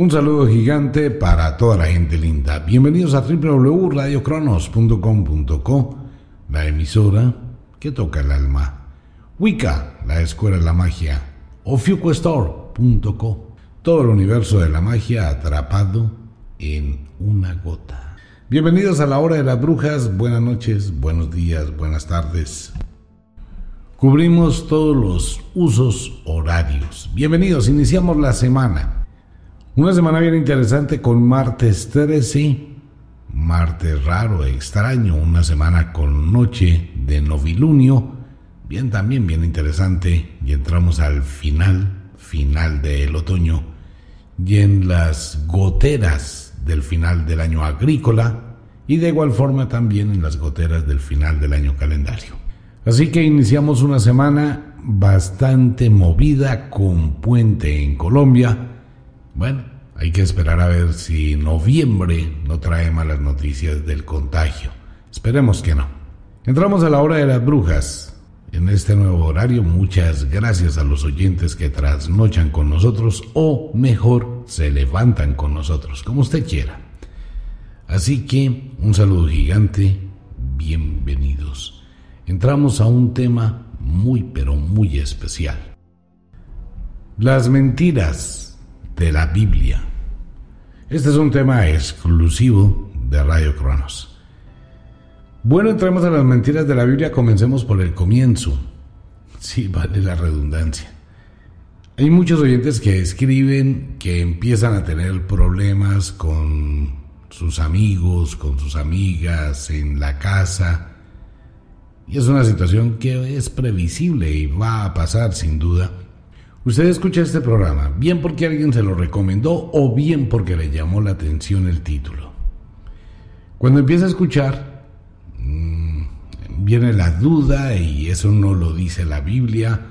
Un saludo gigante para toda la gente linda. Bienvenidos a www.radiocronos.com.co, la emisora que toca el alma. Wicca, la escuela de la magia. O Fuquestore.co, todo el universo de la magia atrapado en una gota. Bienvenidos a la hora de las brujas. Buenas noches, buenos días, buenas tardes. Cubrimos todos los usos horarios. Bienvenidos, iniciamos la semana. Una semana bien interesante con martes 13, martes raro, extraño, una semana con noche de novilunio, bien también bien interesante. Y entramos al final, final del otoño. Y en las goteras del final del año agrícola y de igual forma también en las goteras del final del año calendario. Así que iniciamos una semana bastante movida con puente en Colombia, bueno, hay que esperar a ver si noviembre no trae malas noticias del contagio. Esperemos que no. Entramos a la hora de las brujas. En este nuevo horario, muchas gracias a los oyentes que trasnochan con nosotros o mejor, se levantan con nosotros, como usted quiera. Así que un saludo gigante, bienvenidos. Entramos a un tema muy pero muy especial. Las mentiras de la Biblia. Este es un tema exclusivo de Radio Cronos. Bueno, entremos a las mentiras de la Biblia, comencemos por el comienzo. Sí, vale la redundancia. Hay muchos oyentes que escriben que empiezan a tener problemas con sus amigos, con sus amigas, en la casa. Y es una situación que es previsible y va a pasar sin duda. Usted escucha este programa, bien porque alguien se lo recomendó o bien porque le llamó la atención el título. Cuando empieza a escuchar, mm, viene la duda y eso no lo dice la Biblia,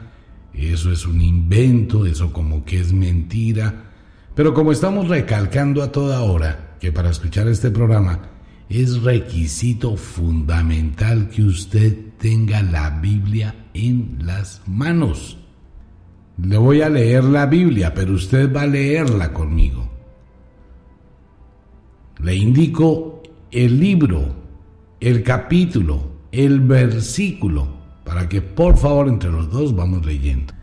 eso es un invento, eso como que es mentira. Pero como estamos recalcando a toda hora que para escuchar este programa es requisito fundamental que usted tenga la Biblia en las manos. Le voy a leer la Biblia, pero usted va a leerla conmigo. Le indico el libro, el capítulo, el versículo, para que por favor entre los dos vamos leyendo.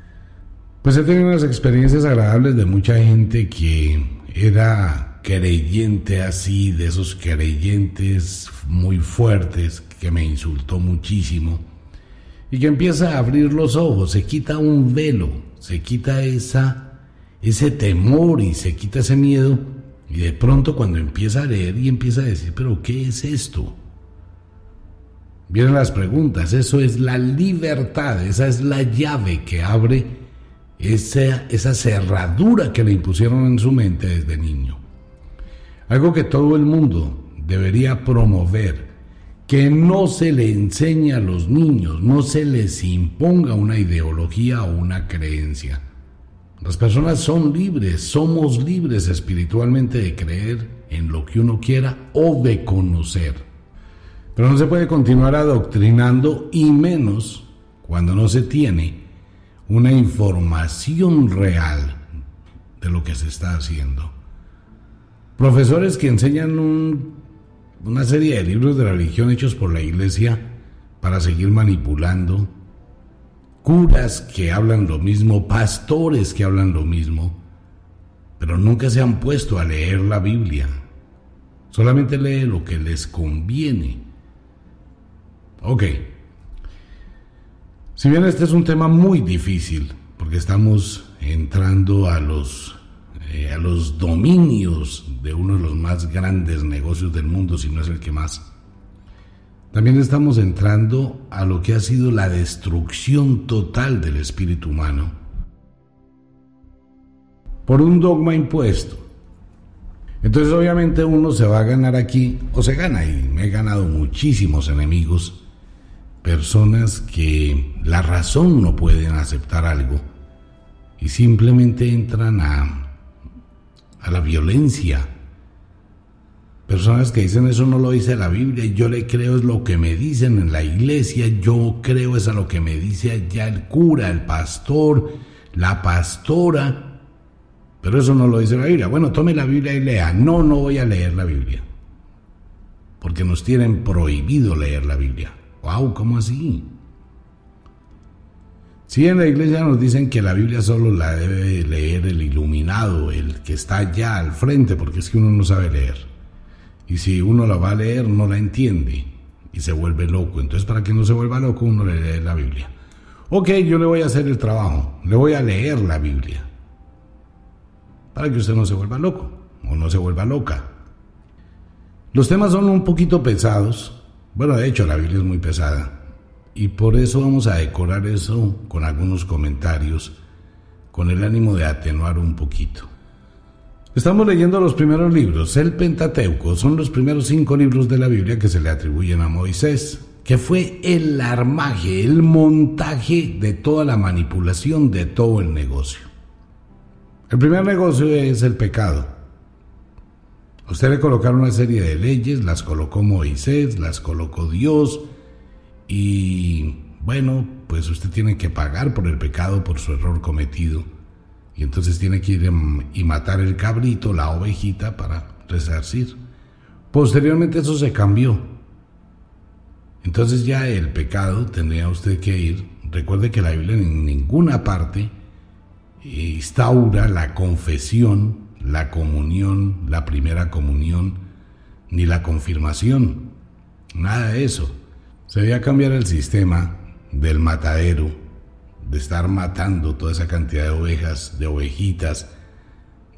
Pues he tenido unas experiencias agradables de mucha gente que era creyente así, de esos creyentes muy fuertes, que me insultó muchísimo, y que empieza a abrir los ojos, se quita un velo se quita esa, ese temor y se quita ese miedo y de pronto cuando empieza a leer y empieza a decir, pero ¿qué es esto? Vienen las preguntas, eso es la libertad, esa es la llave que abre esa, esa cerradura que le impusieron en su mente desde niño. Algo que todo el mundo debería promover, que no se le enseñe a los niños, no se les imponga una ideología o una creencia. Las personas son libres, somos libres espiritualmente de creer en lo que uno quiera o de conocer. Pero no se puede continuar adoctrinando y menos cuando no se tiene una información real de lo que se está haciendo. Profesores que enseñan un una serie de libros de religión hechos por la iglesia para seguir manipulando, curas que hablan lo mismo, pastores que hablan lo mismo, pero nunca se han puesto a leer la Biblia. Solamente lee lo que les conviene. Ok. Si bien este es un tema muy difícil, porque estamos entrando a los eh, a los dominios de uno de los más grandes negocios del mundo, si no es el que más. También estamos entrando a lo que ha sido la destrucción total del espíritu humano por un dogma impuesto. Entonces obviamente uno se va a ganar aquí, o se gana, y me he ganado muchísimos enemigos, personas que la razón no pueden aceptar algo y simplemente entran a a la violencia. Personas que dicen eso no lo dice la Biblia, yo le creo es lo que me dicen en la iglesia, yo creo es a lo que me dice allá el cura, el pastor, la pastora. Pero eso no lo dice la Biblia. Bueno, tome la Biblia y lea. No, no voy a leer la Biblia. Porque nos tienen prohibido leer la Biblia. ¡Wow! ¿Cómo así? Si en la iglesia nos dicen que la Biblia solo la debe leer el iluminado, el que está allá al frente, porque es que uno no sabe leer. Y si uno la va a leer, no la entiende y se vuelve loco. Entonces, para que no se vuelva loco, uno le lee la Biblia. Ok, yo le voy a hacer el trabajo, le voy a leer la Biblia. Para que usted no se vuelva loco o no se vuelva loca. Los temas son un poquito pesados. Bueno, de hecho, la Biblia es muy pesada. Y por eso vamos a decorar eso con algunos comentarios, con el ánimo de atenuar un poquito. Estamos leyendo los primeros libros. El Pentateuco son los primeros cinco libros de la Biblia que se le atribuyen a Moisés, que fue el armaje, el montaje de toda la manipulación de todo el negocio. El primer negocio es el pecado. usted le colocaron una serie de leyes, las colocó Moisés, las colocó Dios y bueno, pues usted tiene que pagar por el pecado, por su error cometido. Y entonces tiene que ir y matar el cabrito, la ovejita, para resarcir. Posteriormente eso se cambió. Entonces ya el pecado tendría usted que ir. Recuerde que la Biblia en ninguna parte instaura la confesión, la comunión, la primera comunión, ni la confirmación. Nada de eso. Se debía cambiar el sistema del matadero de estar matando toda esa cantidad de ovejas, de ovejitas,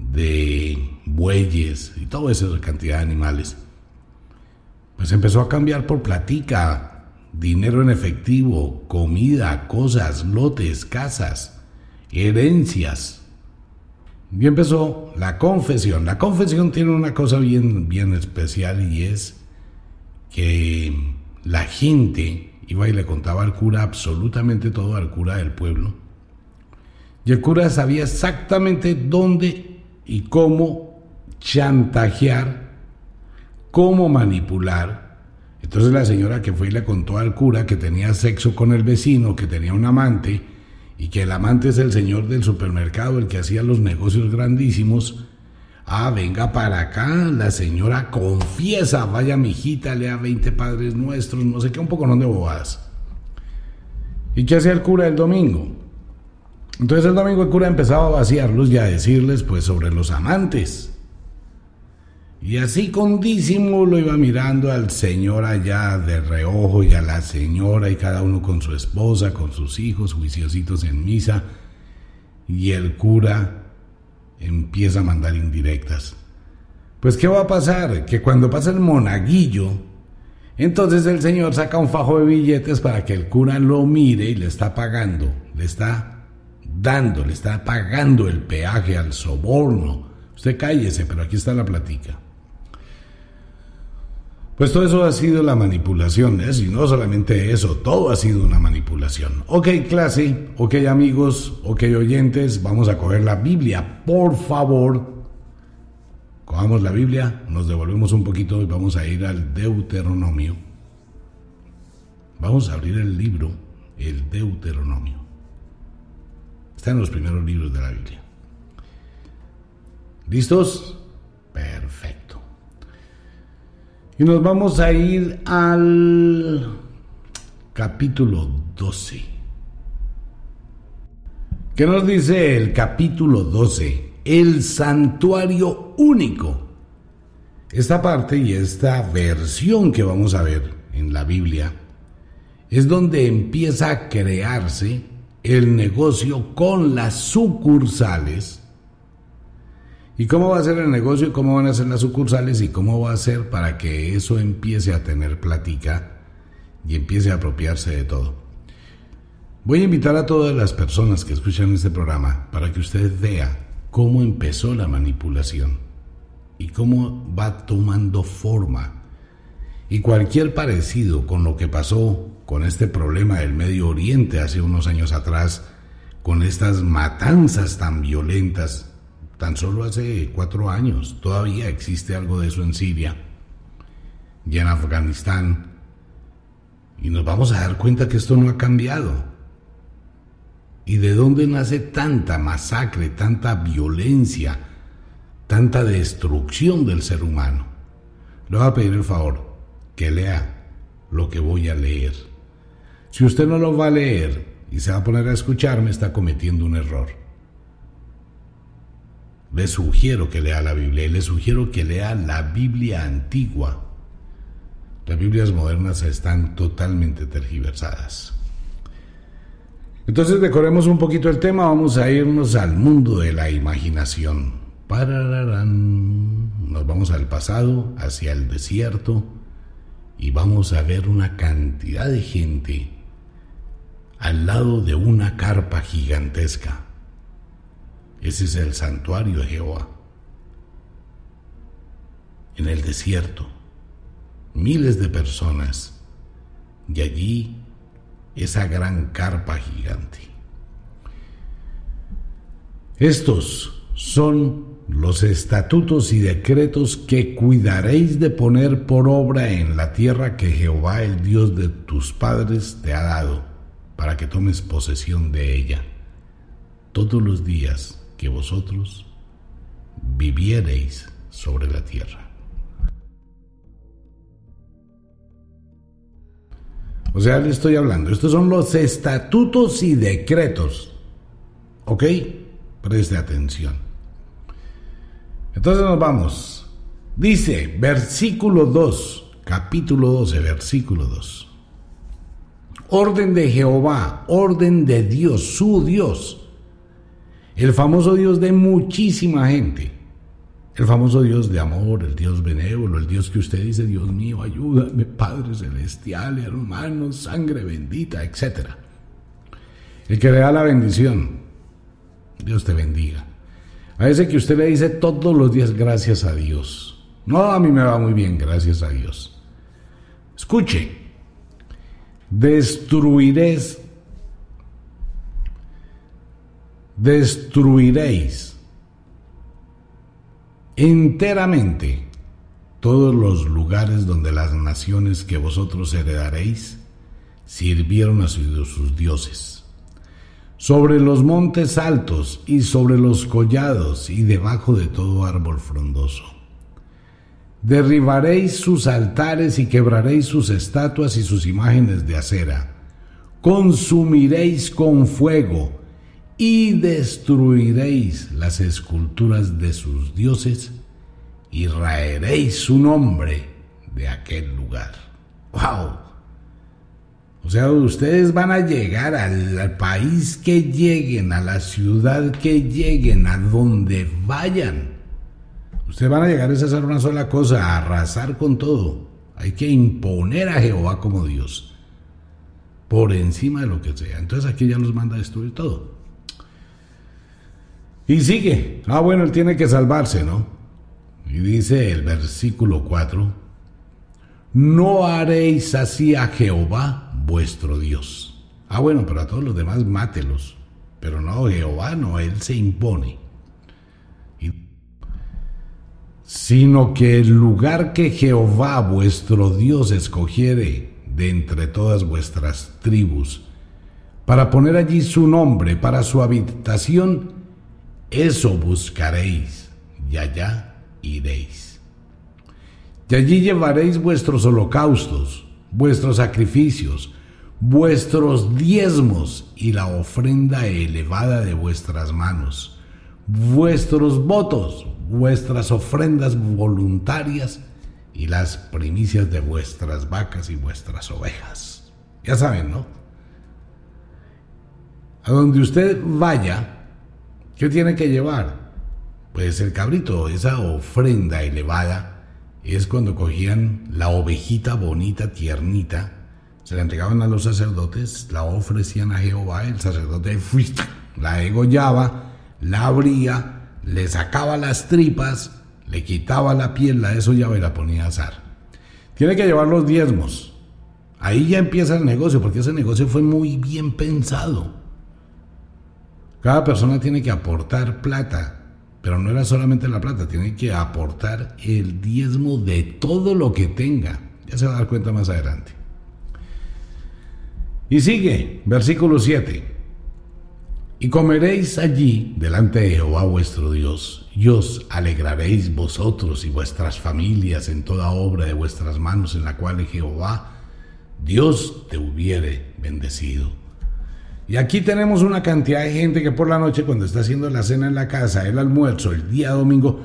de bueyes y toda esa cantidad de animales, pues empezó a cambiar por platica, dinero en efectivo, comida, cosas, lotes, casas, herencias. Y empezó la confesión. La confesión tiene una cosa bien, bien especial y es que la gente Iba y le contaba al cura absolutamente todo, al cura del pueblo. Y el cura sabía exactamente dónde y cómo chantajear, cómo manipular. Entonces la señora que fue y le contó al cura que tenía sexo con el vecino, que tenía un amante, y que el amante es el señor del supermercado, el que hacía los negocios grandísimos, Ah, venga para acá, la señora confiesa, vaya mijita, lea 20 padres nuestros, no sé qué, un poco no de bobadas. ¿Y qué hacía el cura el domingo? Entonces el domingo el cura empezaba a vaciarlos y a decirles pues sobre los amantes. Y así con disimulo iba mirando al señor allá de reojo y a la señora y cada uno con su esposa, con sus hijos, juiciositos en misa. Y el cura empieza a mandar indirectas. Pues ¿qué va a pasar? Que cuando pasa el monaguillo, entonces el Señor saca un fajo de billetes para que el cura lo mire y le está pagando, le está dando, le está pagando el peaje al soborno. Usted cállese, pero aquí está la platica. Pues todo eso ha sido la manipulación, ¿eh? y no solamente eso, todo ha sido una manipulación. Ok, clase, ok, amigos, ok, oyentes, vamos a coger la Biblia, por favor. Cogamos la Biblia, nos devolvemos un poquito y vamos a ir al Deuteronomio. Vamos a abrir el libro, el Deuteronomio. Está en los primeros libros de la Biblia. ¿Listos? Perfecto. Y nos vamos a ir al capítulo 12. ¿Qué nos dice el capítulo 12? El santuario único. Esta parte y esta versión que vamos a ver en la Biblia es donde empieza a crearse el negocio con las sucursales ¿Y cómo va a ser el negocio? ¿Cómo van a ser las sucursales? ¿Y cómo va a ser para que eso empiece a tener plática y empiece a apropiarse de todo? Voy a invitar a todas las personas que escuchan este programa para que usted vea cómo empezó la manipulación y cómo va tomando forma. Y cualquier parecido con lo que pasó con este problema del Medio Oriente hace unos años atrás, con estas matanzas tan violentas tan solo hace cuatro años. Todavía existe algo de eso en Siria y en Afganistán. Y nos vamos a dar cuenta que esto no ha cambiado. ¿Y de dónde nace tanta masacre, tanta violencia, tanta destrucción del ser humano. Le voy a pedir el favor que lea lo que voy a leer. Si usted no lo va a leer y se va a poner a escucharme, está cometiendo un error. Le sugiero que lea la Biblia y le sugiero que lea la Biblia antigua. Las Biblias modernas están totalmente tergiversadas. Entonces decoremos un poquito el tema, vamos a irnos al mundo de la imaginación. Nos vamos al pasado, hacia el desierto, y vamos a ver una cantidad de gente al lado de una carpa gigantesca. Ese es el santuario de Jehová. En el desierto, miles de personas y allí esa gran carpa gigante. Estos son los estatutos y decretos que cuidaréis de poner por obra en la tierra que Jehová, el Dios de tus padres, te ha dado, para que tomes posesión de ella, todos los días que vosotros viviereis sobre la tierra. O sea, le estoy hablando, estos son los estatutos y decretos. ¿Ok? Preste atención. Entonces nos vamos. Dice, versículo 2, capítulo 12, versículo 2. Orden de Jehová, orden de Dios, su Dios. El famoso Dios de muchísima gente. El famoso Dios de amor, el Dios benévolo, el Dios que usted dice, Dios mío, ayúdame, Padre Celestial, hermanos, sangre bendita, etc. El que le da la bendición. Dios te bendiga. A ese que usted le dice todos los días gracias a Dios. No, a mí me va muy bien, gracias a Dios. Escuche, destruiréis, destruiréis enteramente todos los lugares donde las naciones que vosotros heredaréis sirvieron a sus dioses sobre los montes altos y sobre los collados y debajo de todo árbol frondoso. Derribaréis sus altares y quebraréis sus estatuas y sus imágenes de acera. Consumiréis con fuego y destruiréis las esculturas de sus dioses y raeréis su nombre de aquel lugar. ¡Wow! O sea, ustedes van a llegar al, país que lleguen, a la ciudad que lleguen, a donde vayan. Ustedes van a llegar a hacer una sola cosa, a arrasar con todo. Hay que imponer a Jehová como Dios. Por encima de lo que sea. Entonces aquí ya los manda a destruir todo. Y sigue. Ah, bueno, él tiene que salvarse, ¿no? Y dice el versículo 4. No haréis así a Jehová vuestro Dios. Ah, bueno, pero a todos los demás mátelos. Pero no, Jehová no, Él se impone. sino que el lugar que Jehová vuestro Dios escogiere de entre todas vuestras tribus, para poner allí su nombre, para su habitación, eso buscaréis, y allá iréis. Y allí llevaréis vuestros holocaustos, vuestros sacrificios, vuestros diezmos y la ofrenda elevada de vuestras manos, vuestros votos, vuestras ofrendas voluntarias y las primicias de vuestras vacas y vuestras ovejas. Ya saben, ¿no? A donde usted vaya, ¿qué tiene que llevar? Pues el cabrito, esa ofrenda elevada, es cuando cogían la ovejita bonita, tiernita, se la entregaban a los sacerdotes, la ofrecían a Jehová, el sacerdote la degollaba, la abría, le sacaba las tripas, le quitaba la piel, la desollaba y la ponía a asar. Tiene que llevar los diezmos. Ahí ya empieza el negocio, porque ese negocio fue muy bien pensado. Cada persona tiene que aportar plata, pero no era solamente la plata, tiene que aportar el diezmo de todo lo que tenga. Ya se va a dar cuenta más adelante. Y sigue, versículo 7. Y comeréis allí delante de Jehová vuestro Dios, y os alegraréis vosotros y vuestras familias en toda obra de vuestras manos en la cual Jehová Dios te hubiere bendecido. Y aquí tenemos una cantidad de gente que por la noche cuando está haciendo la cena en la casa, el almuerzo, el día domingo,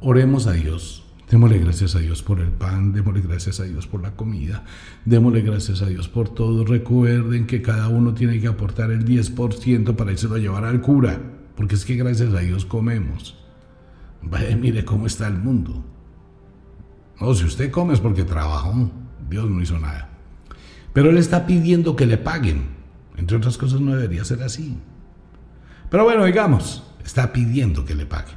oremos a Dios. Démosle gracias a Dios por el pan, démosle gracias a Dios por la comida, démosle gracias a Dios por todo. Recuerden que cada uno tiene que aportar el 10% para irse a llevar al cura, porque es que gracias a Dios comemos. Vaya, mire cómo está el mundo. No, si usted come es porque trabajó, Dios no hizo nada. Pero Él está pidiendo que le paguen. Entre otras cosas no debería ser así. Pero bueno, digamos, está pidiendo que le paguen.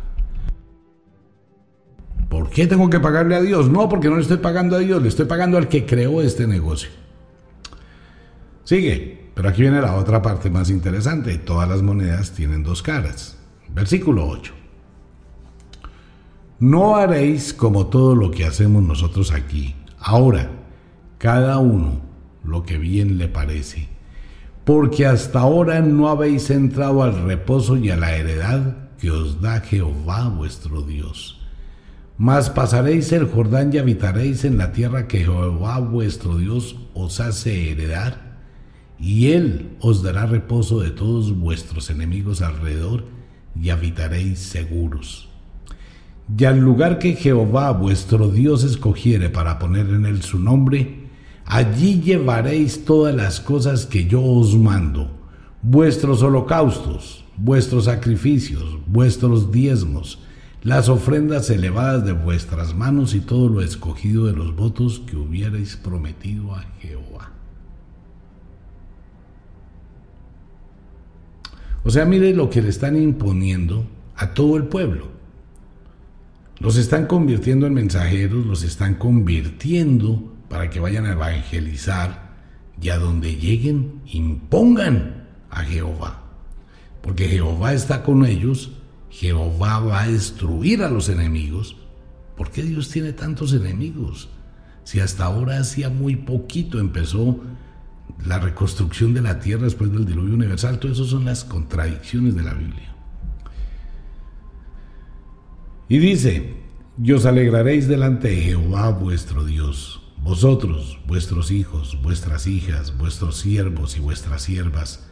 ¿Por qué tengo que pagarle a Dios? No, porque no le estoy pagando a Dios, le estoy pagando al que creó este negocio. Sigue, pero aquí viene la otra parte más interesante. Todas las monedas tienen dos caras. Versículo 8. No haréis como todo lo que hacemos nosotros aquí. Ahora, cada uno lo que bien le parece porque hasta ahora no habéis entrado al reposo y a la heredad que os da Jehová vuestro Dios. Mas pasaréis el Jordán y habitaréis en la tierra que Jehová vuestro Dios os hace heredar, y él os dará reposo de todos vuestros enemigos alrededor, y habitaréis seguros. Y al lugar que Jehová vuestro Dios escogiere para poner en él su nombre, Allí llevaréis todas las cosas que yo os mando, vuestros holocaustos, vuestros sacrificios, vuestros diezmos, las ofrendas elevadas de vuestras manos y todo lo escogido de los votos que hubierais prometido a Jehová. O sea, mire lo que le están imponiendo a todo el pueblo. Los están convirtiendo en mensajeros, los están convirtiendo para que vayan a evangelizar y a donde lleguen impongan a Jehová. Porque Jehová está con ellos, Jehová va a destruir a los enemigos. ¿Por qué Dios tiene tantos enemigos? Si hasta ahora hacía muy poquito empezó la reconstrucción de la tierra después del diluvio universal, todo eso son las contradicciones de la Biblia. Y dice, y os alegraréis delante de Jehová vuestro Dios vosotros, vuestros hijos, vuestras hijas, vuestros siervos y vuestras siervas,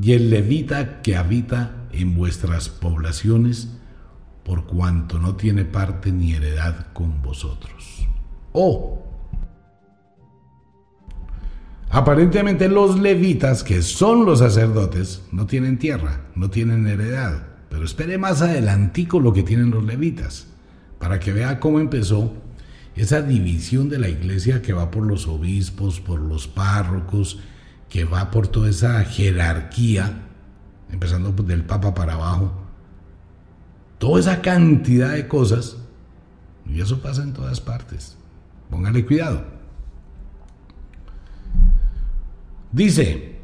y el levita que habita en vuestras poblaciones, por cuanto no tiene parte ni heredad con vosotros. Oh, aparentemente los levitas, que son los sacerdotes, no tienen tierra, no tienen heredad. Pero espere más adelantico lo que tienen los levitas, para que vea cómo empezó esa división de la iglesia que va por los obispos, por los párrocos, que va por toda esa jerarquía, empezando del Papa para abajo, toda esa cantidad de cosas, y eso pasa en todas partes. Póngale cuidado. Dice,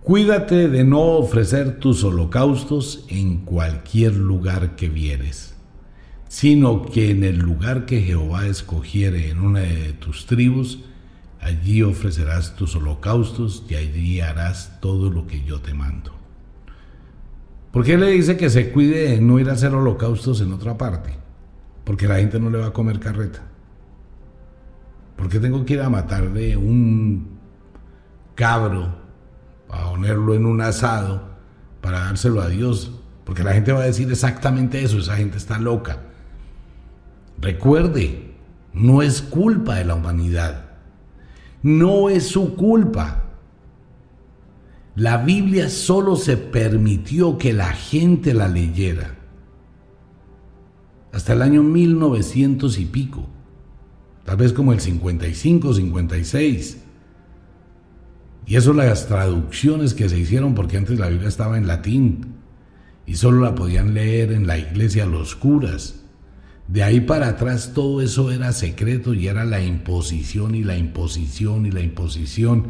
cuídate de no ofrecer tus holocaustos en cualquier lugar que vieres sino que en el lugar que Jehová escogiere en una de tus tribus, allí ofrecerás tus holocaustos y allí harás todo lo que yo te mando. ¿Por qué le dice que se cuide de no ir a hacer holocaustos en otra parte? Porque la gente no le va a comer carreta. ¿Por qué tengo que ir a matarle un cabro a ponerlo en un asado para dárselo a Dios? Porque la gente va a decir exactamente eso, esa gente está loca. Recuerde, no es culpa de la humanidad. No es su culpa. La Biblia solo se permitió que la gente la leyera. Hasta el año 1900 y pico. Tal vez como el 55, 56. Y eso las traducciones que se hicieron porque antes la Biblia estaba en latín y solo la podían leer en la iglesia los curas. De ahí para atrás todo eso era secreto y era la imposición y la imposición y la imposición.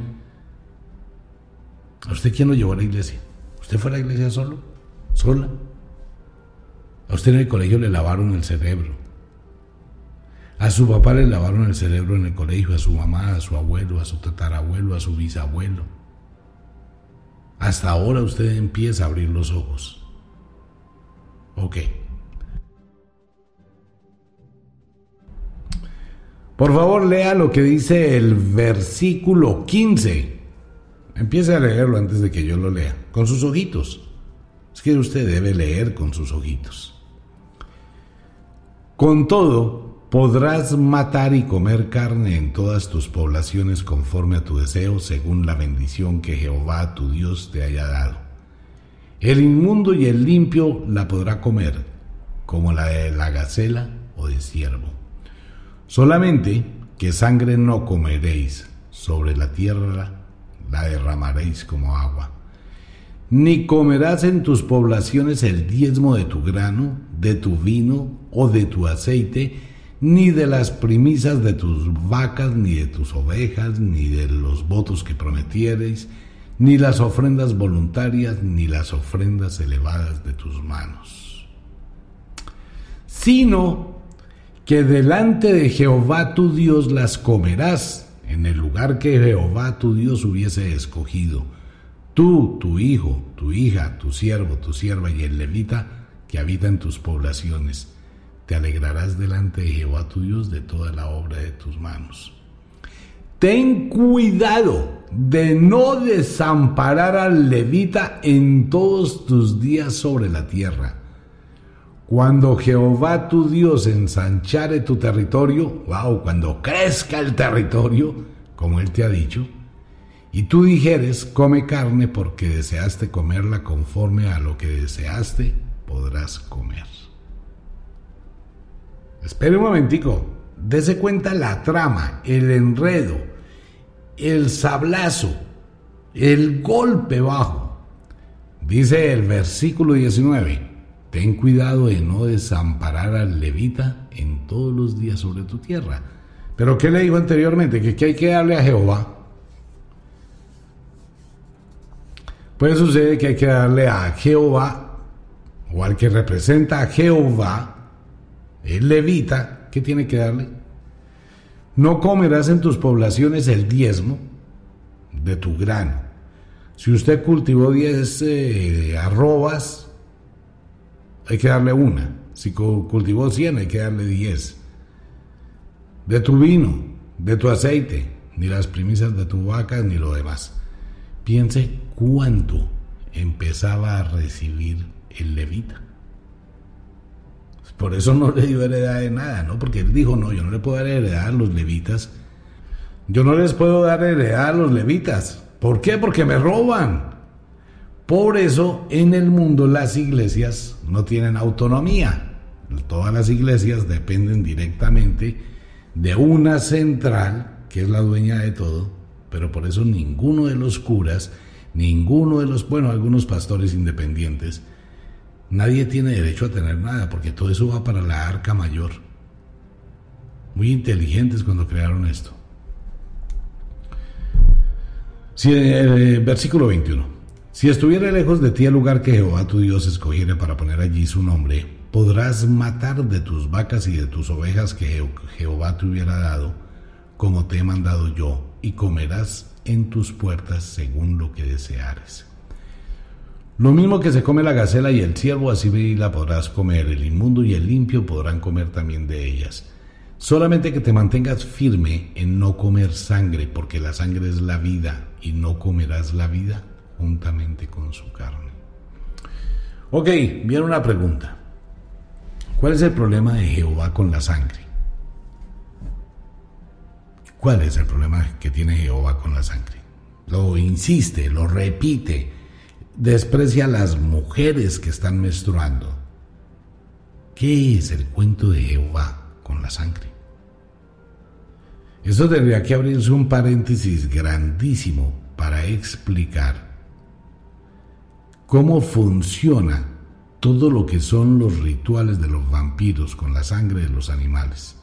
¿A usted quién lo llevó a la iglesia? ¿Usted fue a la iglesia solo? ¿Sola? A usted en el colegio le lavaron el cerebro. A su papá le lavaron el cerebro en el colegio, a su mamá, a su abuelo, a su tatarabuelo, a su bisabuelo. hasta ahora usted empieza a abrir los ojos. Ok. Por favor, lea lo que dice el versículo 15. Empiece a leerlo antes de que yo lo lea, con sus ojitos. Es que usted debe leer con sus ojitos. Con todo, podrás matar y comer carne en todas tus poblaciones conforme a tu deseo, según la bendición que Jehová tu Dios te haya dado. El inmundo y el limpio la podrá comer, como la de la gacela o de ciervo. Solamente que sangre no comeréis, sobre la tierra la derramaréis como agua ni comerás en tus poblaciones el diezmo de tu grano, de tu vino o de tu aceite, ni de las primisas de tus vacas, ni de tus ovejas, ni de los votos que prometiereis, ni las ofrendas voluntarias, ni las ofrendas elevadas de tus manos. Sino que delante de Jehová tu Dios las comerás en el lugar que Jehová tu Dios hubiese escogido Tú, tu hijo, tu hija, tu siervo, tu sierva y el levita que habita en tus poblaciones, te alegrarás delante de Jehová tu Dios de toda la obra de tus manos. Ten cuidado de no desamparar al levita en todos tus días sobre la tierra. Cuando Jehová tu Dios ensanchare tu territorio, wow, cuando crezca el territorio, como Él te ha dicho, y tú dijeres, come carne porque deseaste comerla conforme a lo que deseaste, podrás comer. Espere un momentico, dese cuenta la trama, el enredo, el sablazo, el golpe bajo. Dice el versículo 19, ten cuidado de no desamparar al levita en todos los días sobre tu tierra. Pero ¿qué le dijo anteriormente? Que, que hay que darle a Jehová Pues sucede que hay que darle a Jehová, o al que representa a Jehová, el levita, ¿qué tiene que darle? No comerás en tus poblaciones el diezmo de tu grano. Si usted cultivó 10 eh, arrobas, hay que darle una. Si cultivó 100, hay que darle 10. De tu vino, de tu aceite, ni las primicias de tu vaca, ni lo demás. Piense cuánto empezaba a recibir el levita. Por eso no le dio heredad de nada, ¿no? Porque él dijo, no, yo no le puedo dar heredad a los levitas. Yo no les puedo dar heredad a los levitas. ¿Por qué? Porque me roban. Por eso en el mundo las iglesias no tienen autonomía. Todas las iglesias dependen directamente de una central que es la dueña de todo, pero por eso ninguno de los curas Ninguno de los, bueno, algunos pastores independientes, nadie tiene derecho a tener nada, porque todo eso va para la arca mayor. Muy inteligentes cuando crearon esto. Si, eh, versículo 21. Si estuviera lejos de ti el lugar que Jehová tu Dios escogiere para poner allí su nombre, podrás matar de tus vacas y de tus ovejas que Jehová te hubiera dado, como te he mandado yo, y comerás en tus puertas según lo que deseares. Lo mismo que se come la gacela y el ciervo, así la podrás comer, el inmundo y el limpio podrán comer también de ellas. Solamente que te mantengas firme en no comer sangre, porque la sangre es la vida, y no comerás la vida con su carne. Ok, viene una pregunta. ¿Cuál es el problema de Jehová con la sangre? ¿Cuál es el problema que tiene Jehová con la sangre? Lo insiste, lo repite, desprecia a las mujeres que están menstruando. ¿Qué es el cuento de Jehová con la sangre? Esto tendría que abrirse un paréntesis grandísimo para explicar cómo funciona todo lo que son los rituales de los vampiros con la sangre de los animales.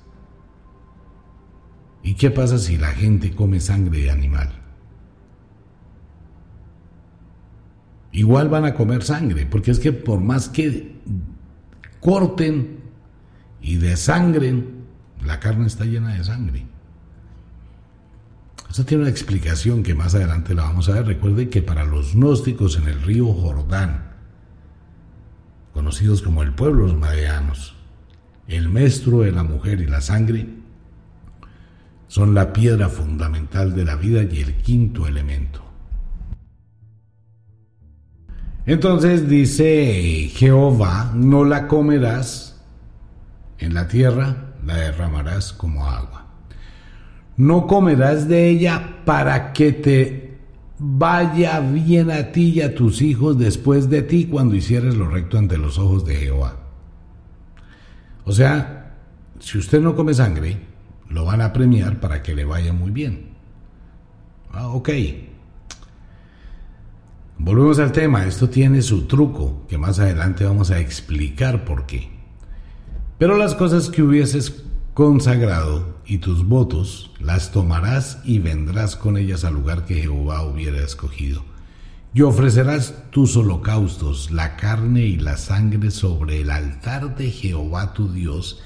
¿Y qué pasa si la gente come sangre de animal? Igual van a comer sangre, porque es que por más que corten y desangren, la carne está llena de sangre. Esto tiene una explicación que más adelante la vamos a ver. Recuerde que para los gnósticos en el río Jordán, conocidos como el pueblo de los madeanos, el maestro de la mujer y la sangre son la piedra fundamental de la vida y el quinto elemento. Entonces dice Jehová, no la comerás en la tierra, la derramarás como agua. No comerás de ella para que te vaya bien a ti y a tus hijos después de ti cuando hicieres lo recto ante los ojos de Jehová. O sea, si usted no come sangre, lo van a premiar para que le vaya muy bien. Ah, ok. Volvemos al tema, esto tiene su truco, que más adelante vamos a explicar por qué. Pero las cosas que hubieses consagrado y tus votos las tomarás y vendrás con ellas al lugar que Jehová hubiera escogido. Y ofrecerás tus holocaustos, la carne y la sangre sobre el altar de Jehová tu Dios,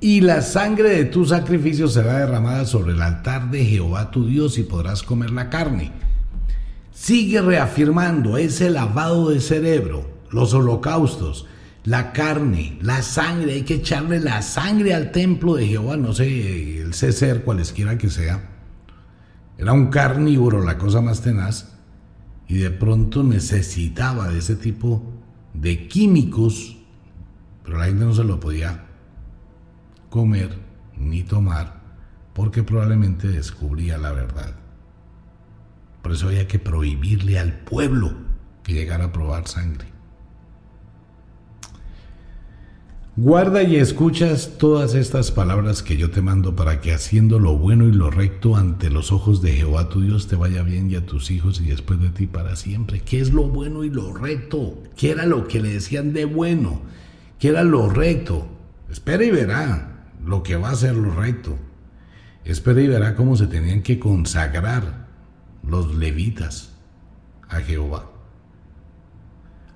y la sangre de tu sacrificio será derramada sobre el altar de Jehová tu Dios y podrás comer la carne. Sigue reafirmando ese lavado de cerebro, los holocaustos, la carne, la sangre, hay que echarle la sangre al templo de Jehová, no sé, el ser cualesquiera que sea. Era un carnívoro, la cosa más tenaz, y de pronto necesitaba de ese tipo de químicos, pero la gente no se lo podía comer ni tomar porque probablemente descubría la verdad. Por eso había que prohibirle al pueblo que llegara a probar sangre. Guarda y escuchas todas estas palabras que yo te mando para que haciendo lo bueno y lo recto ante los ojos de Jehová tu Dios te vaya bien y a tus hijos y después de ti para siempre. ¿Qué es lo bueno y lo recto? ¿Qué era lo que le decían de bueno? ¿Qué era lo recto? Espera y verá lo que va a ser lo recto. Espera y verá cómo se tenían que consagrar los levitas a Jehová.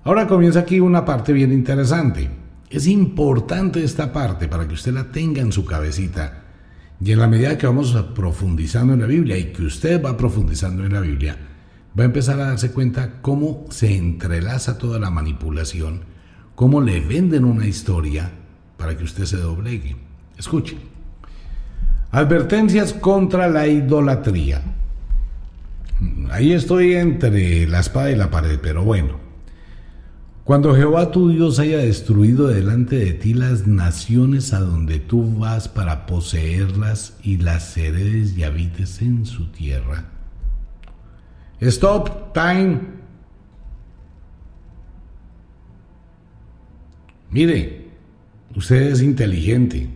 Ahora comienza aquí una parte bien interesante. Es importante esta parte para que usted la tenga en su cabecita. Y en la medida que vamos profundizando en la Biblia y que usted va profundizando en la Biblia, va a empezar a darse cuenta cómo se entrelaza toda la manipulación, cómo le venden una historia para que usted se doblegue. Escuche. Advertencias contra la idolatría. Ahí estoy entre la espada y la pared, pero bueno. Cuando Jehová tu Dios haya destruido delante de ti las naciones a donde tú vas para poseerlas y las heredes y habites en su tierra. Stop, time. Mire, usted es inteligente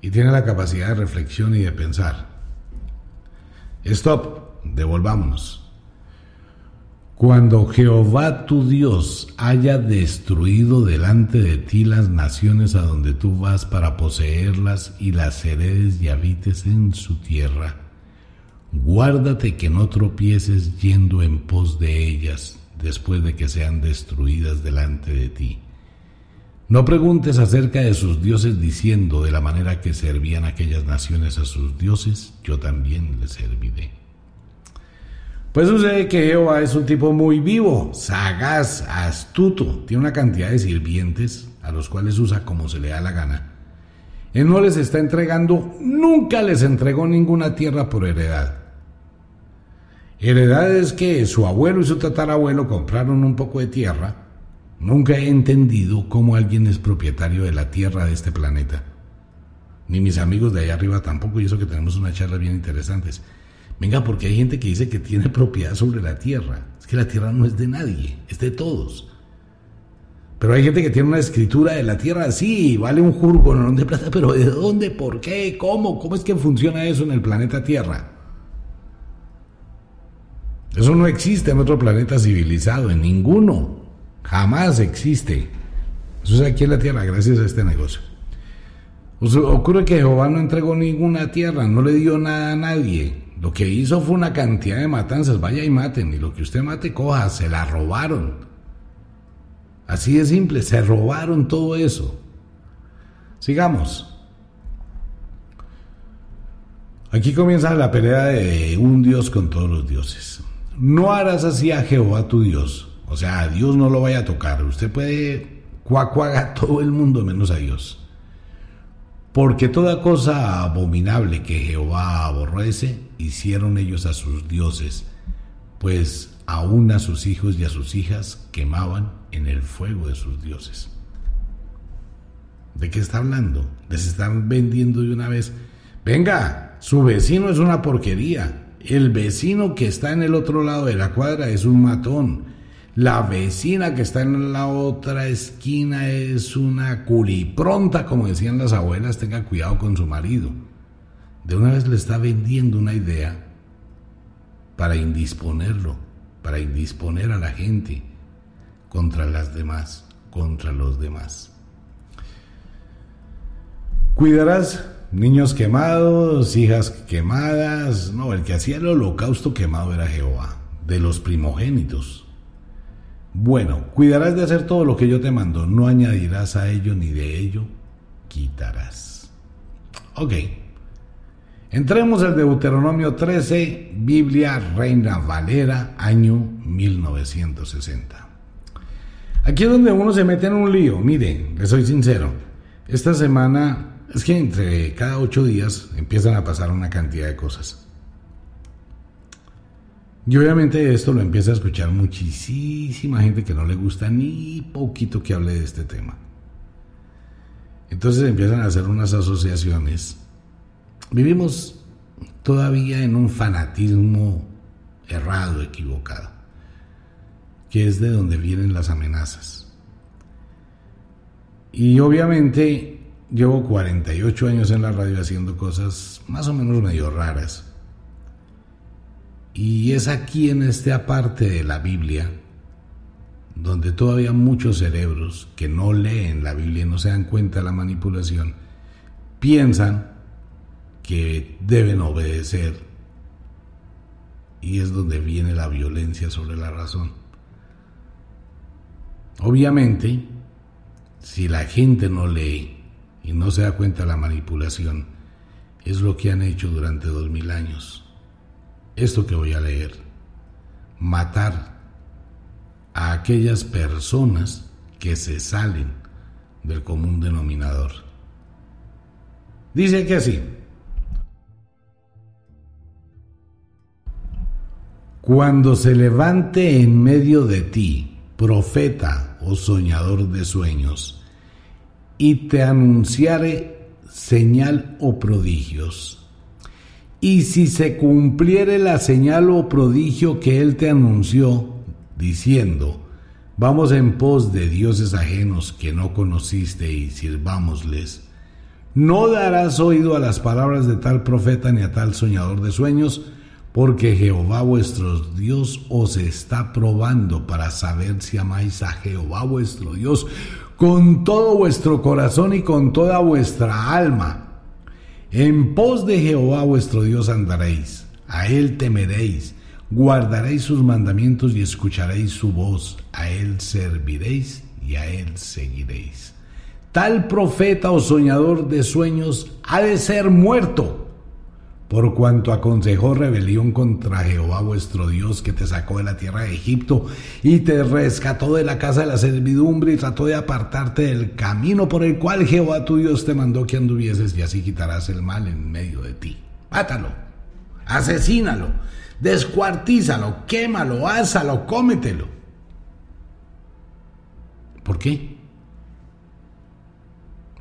y tiene la capacidad de reflexión y de pensar. Stop, devolvámonos. Cuando Jehová tu Dios haya destruido delante de ti las naciones a donde tú vas para poseerlas y las heredes y habites en su tierra, guárdate que no tropieces yendo en pos de ellas después de que sean destruidas delante de ti no preguntes acerca de sus dioses diciendo de la manera que servían aquellas naciones a sus dioses, yo también les serviré. Pues sucede que Jehová es un tipo muy vivo, sagaz, astuto, tiene una cantidad de sirvientes a los cuales usa como se le da la gana. Él no les está entregando, nunca les entregó ninguna tierra por heredad. Heredad es que su abuelo y su tatarabuelo compraron un poco de tierra Nunca he entendido cómo alguien es propietario de la Tierra de este planeta. Ni mis amigos de allá arriba tampoco, y eso que tenemos unas charlas bien interesantes. Venga, porque hay gente que dice que tiene propiedad sobre la Tierra. Es que la Tierra no es de nadie, es de todos. Pero hay gente que tiene una escritura de la Tierra, sí, vale un jurgo no de plata, pero ¿de dónde? ¿Por qué? ¿Cómo? ¿Cómo es que funciona eso en el planeta Tierra? Eso no existe en otro planeta civilizado, en ninguno. Jamás existe. Eso es aquí en la tierra, gracias a este negocio. ocurre que Jehová no entregó ninguna tierra, no le dio nada a nadie. Lo que hizo fue una cantidad de matanzas. Vaya y maten. Y lo que usted mate, coja. Se la robaron. Así de simple. Se robaron todo eso. Sigamos. Aquí comienza la pelea de un Dios con todos los dioses. No harás así a Jehová tu Dios. O sea, a Dios no lo vaya a tocar. Usted puede cuacuaga todo el mundo menos a Dios. Porque toda cosa abominable que Jehová aborrece, hicieron ellos a sus dioses, pues aún a sus hijos y a sus hijas quemaban en el fuego de sus dioses. ¿De qué está hablando? Les están vendiendo de una vez. Venga, su vecino es una porquería. El vecino que está en el otro lado de la cuadra es un matón. La vecina que está en la otra esquina es una culipronta, como decían las abuelas, tenga cuidado con su marido. De una vez le está vendiendo una idea para indisponerlo, para indisponer a la gente contra las demás, contra los demás. Cuidarás niños quemados, hijas quemadas. No, el que hacía el holocausto quemado era Jehová, de los primogénitos. Bueno, cuidarás de hacer todo lo que yo te mando, no añadirás a ello ni de ello quitarás. Ok. Entremos al Deuteronomio 13, Biblia Reina Valera, año 1960. Aquí es donde uno se mete en un lío. Miren, le soy sincero. Esta semana es que entre cada ocho días empiezan a pasar una cantidad de cosas. Y obviamente esto lo empieza a escuchar muchísima gente que no le gusta ni poquito que hable de este tema. Entonces empiezan a hacer unas asociaciones. Vivimos todavía en un fanatismo errado, equivocado, que es de donde vienen las amenazas. Y obviamente llevo 48 años en la radio haciendo cosas más o menos medio raras y es aquí en esta parte de la Biblia donde todavía muchos cerebros que no leen la Biblia y no se dan cuenta de la manipulación, piensan que deben obedecer y es donde viene la violencia sobre la razón. Obviamente, si la gente no lee y no se da cuenta de la manipulación, es lo que han hecho durante dos mil años esto que voy a leer. Matar a aquellas personas que se salen del común denominador. Dice que así. Cuando se levante en medio de ti, profeta o soñador de sueños, y te anunciare señal o prodigios, y si se cumpliere la señal o prodigio que él te anunció, diciendo, vamos en pos de dioses ajenos que no conociste y sirvámosles, no darás oído a las palabras de tal profeta ni a tal soñador de sueños, porque Jehová vuestro Dios os está probando para saber si amáis a Jehová vuestro Dios con todo vuestro corazón y con toda vuestra alma en pos de Jehová vuestro Dios andaréis, a él temeréis, guardaréis sus mandamientos y escucharéis su voz, a él serviréis y a él seguiréis. Tal profeta o soñador de sueños ha de ser muerto por cuanto aconsejó rebelión contra Jehová vuestro Dios que te sacó de la tierra de Egipto y te rescató de la casa de la servidumbre y trató de apartarte del camino por el cual Jehová tu Dios te mandó que anduvieses y así quitarás el mal en medio de ti. Mátalo, asesínalo, descuartízalo, quémalo, ásalo, cómetelo. ¿Por qué?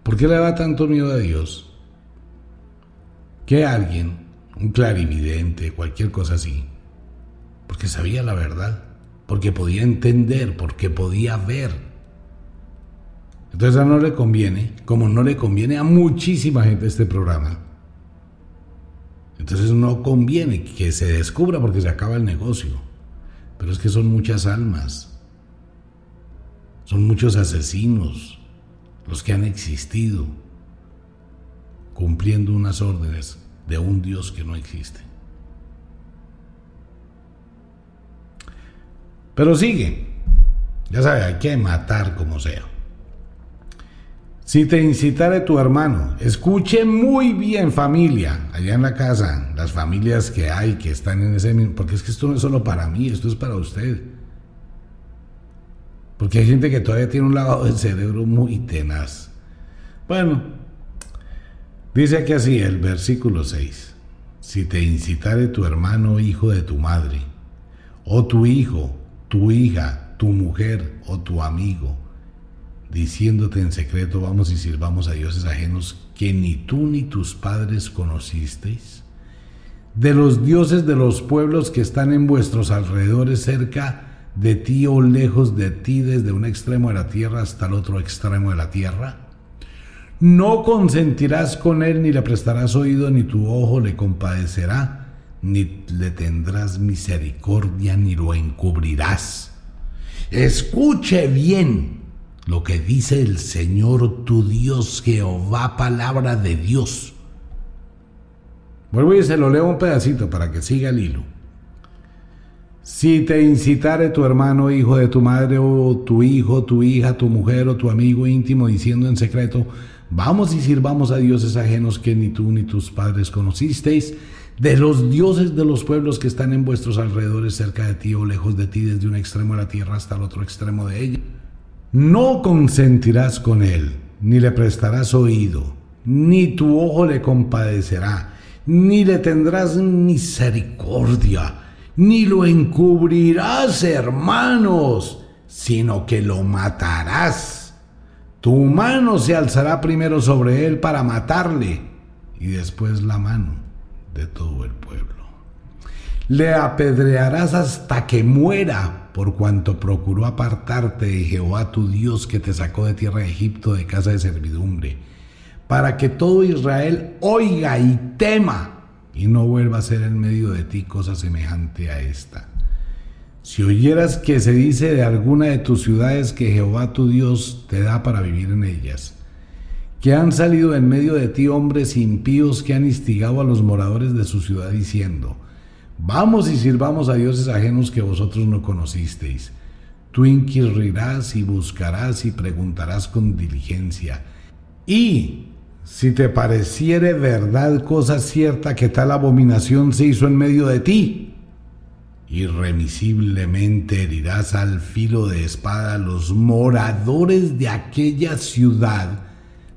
¿Por qué le da tanto miedo a Dios? que alguien, un clarividente, cualquier cosa así, porque sabía la verdad, porque podía entender, porque podía ver. Entonces a no le conviene, como no le conviene a muchísima gente este programa. Entonces no conviene que se descubra porque se acaba el negocio. Pero es que son muchas almas. Son muchos asesinos los que han existido cumpliendo unas órdenes de un Dios que no existe. Pero sigue. Ya sabe, hay que matar como sea. Si te incitare tu hermano, escuche muy bien familia, allá en la casa, las familias que hay que están en ese mismo, porque es que esto no es solo para mí, esto es para usted. Porque hay gente que todavía tiene un lavado del cerebro muy tenaz. Bueno, dice aquí así el versículo 6. Si te incitare tu hermano hijo de tu madre, o tu hijo, tu hija, tu mujer o tu amigo, diciéndote en secreto, vamos y sirvamos a dioses ajenos que ni tú ni tus padres conocisteis? De los dioses de los pueblos que están en vuestros alrededores cerca de ti o lejos de ti desde un extremo de la tierra hasta el otro extremo de la tierra? No consentirás con él, ni le prestarás oído, ni tu ojo le compadecerá, ni le tendrás misericordia, ni lo encubrirás. Escuche bien, lo que dice el Señor tu Dios, Jehová, palabra de Dios. Vuelvo y se lo leo un pedacito para que siga el hilo. Si te incitare tu hermano, hijo de tu madre, o tu hijo, tu hija, tu mujer o tu amigo íntimo, diciendo en secreto, vamos y sirvamos a dioses ajenos que ni tú ni tus padres conocisteis, de los dioses de los pueblos que están en vuestros alrededores cerca de ti o lejos de ti, desde un extremo de la tierra hasta el otro extremo de ella no consentirás con él, ni le prestarás oído, ni tu ojo le compadecerá, ni le tendrás misericordia, ni lo encubrirás, hermanos, sino que lo matarás. Tu mano se alzará primero sobre él para matarle, y después la mano de todo el pueblo. Le apedrearás hasta que muera por cuanto procuró apartarte de Jehová tu Dios que te sacó de tierra de Egipto de casa de servidumbre, para que todo Israel oiga y tema y no vuelva a ser en medio de ti cosa semejante a esta. Si oyeras que se dice de alguna de tus ciudades que Jehová tu Dios te da para vivir en ellas, que han salido en medio de ti hombres impíos que han instigado a los moradores de su ciudad diciendo, Vamos y sirvamos a dioses ajenos que vosotros no conocisteis. Tú inquirirás y buscarás y preguntarás con diligencia. Y si te pareciere verdad cosa cierta que tal abominación se hizo en medio de ti, irremisiblemente herirás al filo de espada los moradores de aquella ciudad,